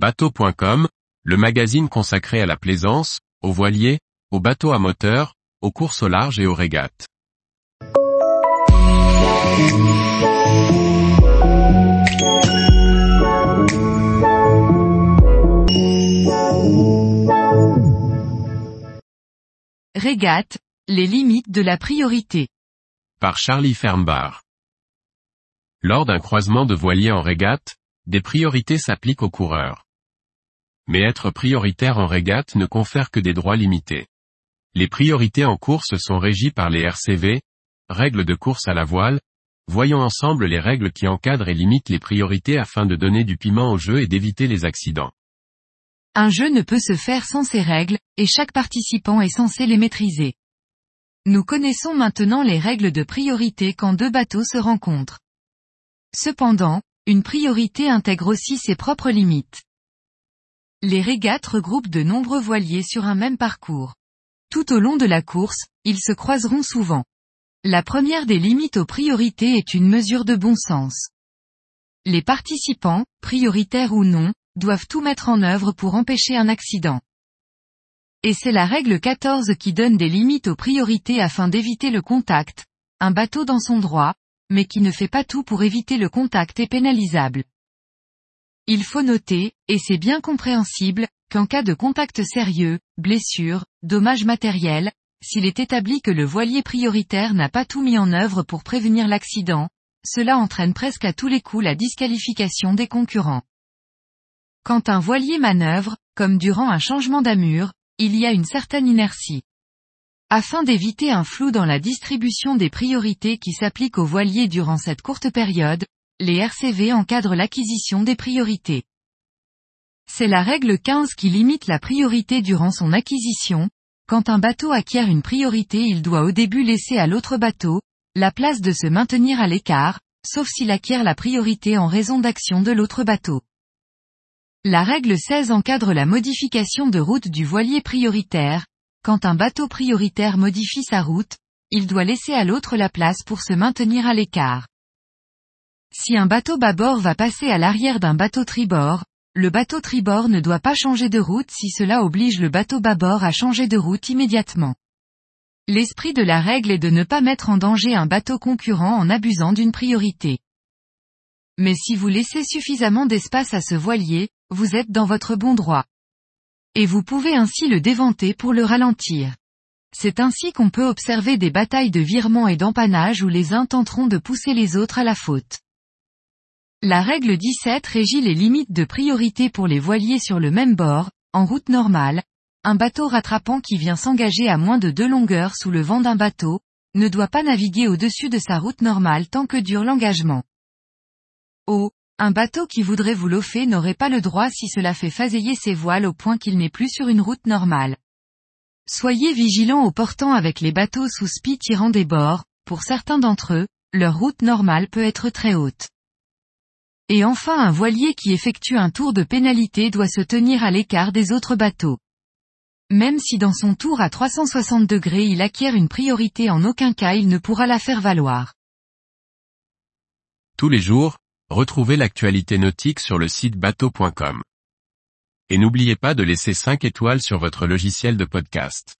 Bateau.com, le magazine consacré à la plaisance, aux voiliers, aux bateaux à moteur, aux courses au large et aux régates. Régate, les limites de la priorité. Par Charlie Fernbar. Lors d'un croisement de voiliers en régate, des priorités s'appliquent aux coureurs. Mais être prioritaire en régate ne confère que des droits limités. Les priorités en course sont régies par les RCV, règles de course à la voile, voyons ensemble les règles qui encadrent et limitent les priorités afin de donner du piment au jeu et d'éviter les accidents. Un jeu ne peut se faire sans ces règles, et chaque participant est censé les maîtriser. Nous connaissons maintenant les règles de priorité quand deux bateaux se rencontrent. Cependant, une priorité intègre aussi ses propres limites. Les régates regroupent de nombreux voiliers sur un même parcours. Tout au long de la course, ils se croiseront souvent. La première des limites aux priorités est une mesure de bon sens. Les participants, prioritaires ou non, doivent tout mettre en œuvre pour empêcher un accident. Et c'est la règle 14 qui donne des limites aux priorités afin d'éviter le contact. Un bateau dans son droit, mais qui ne fait pas tout pour éviter le contact est pénalisable. Il faut noter, et c'est bien compréhensible, qu'en cas de contact sérieux, blessure, dommage matériel, s'il est établi que le voilier prioritaire n'a pas tout mis en œuvre pour prévenir l'accident, cela entraîne presque à tous les coups la disqualification des concurrents. Quand un voilier manœuvre, comme durant un changement d'amure, il y a une certaine inertie. Afin d'éviter un flou dans la distribution des priorités qui s'appliquent aux voiliers durant cette courte période, les RCV encadrent l'acquisition des priorités. C'est la règle 15 qui limite la priorité durant son acquisition. Quand un bateau acquiert une priorité il doit au début laisser à l'autre bateau, la place de se maintenir à l'écart, sauf s'il acquiert la priorité en raison d'action de l'autre bateau. La règle 16 encadre la modification de route du voilier prioritaire. Quand un bateau prioritaire modifie sa route, il doit laisser à l'autre la place pour se maintenir à l'écart. Si un bateau bâbord va passer à l'arrière d'un bateau tribord, le bateau tribord ne doit pas changer de route si cela oblige le bateau bâbord à changer de route immédiatement. L'esprit de la règle est de ne pas mettre en danger un bateau concurrent en abusant d'une priorité. Mais si vous laissez suffisamment d'espace à ce voilier, vous êtes dans votre bon droit. Et vous pouvez ainsi le déventer pour le ralentir. C'est ainsi qu'on peut observer des batailles de virement et d'empannage où les uns tenteront de pousser les autres à la faute. La règle 17 régit les limites de priorité pour les voiliers sur le même bord, en route normale. Un bateau rattrapant qui vient s'engager à moins de deux longueurs sous le vent d'un bateau, ne doit pas naviguer au-dessus de sa route normale tant que dure l'engagement. Oh, un bateau qui voudrait vous lofer n'aurait pas le droit si cela fait faseiller ses voiles au point qu'il n'est plus sur une route normale. Soyez vigilants au portant avec les bateaux sous spi tirant des bords, pour certains d'entre eux, leur route normale peut être très haute. Et enfin un voilier qui effectue un tour de pénalité doit se tenir à l'écart des autres bateaux. Même si dans son tour à 360 degrés il acquiert une priorité en aucun cas il ne pourra la faire valoir. Tous les jours, retrouvez l'actualité nautique sur le site bateau.com. Et n'oubliez pas de laisser 5 étoiles sur votre logiciel de podcast.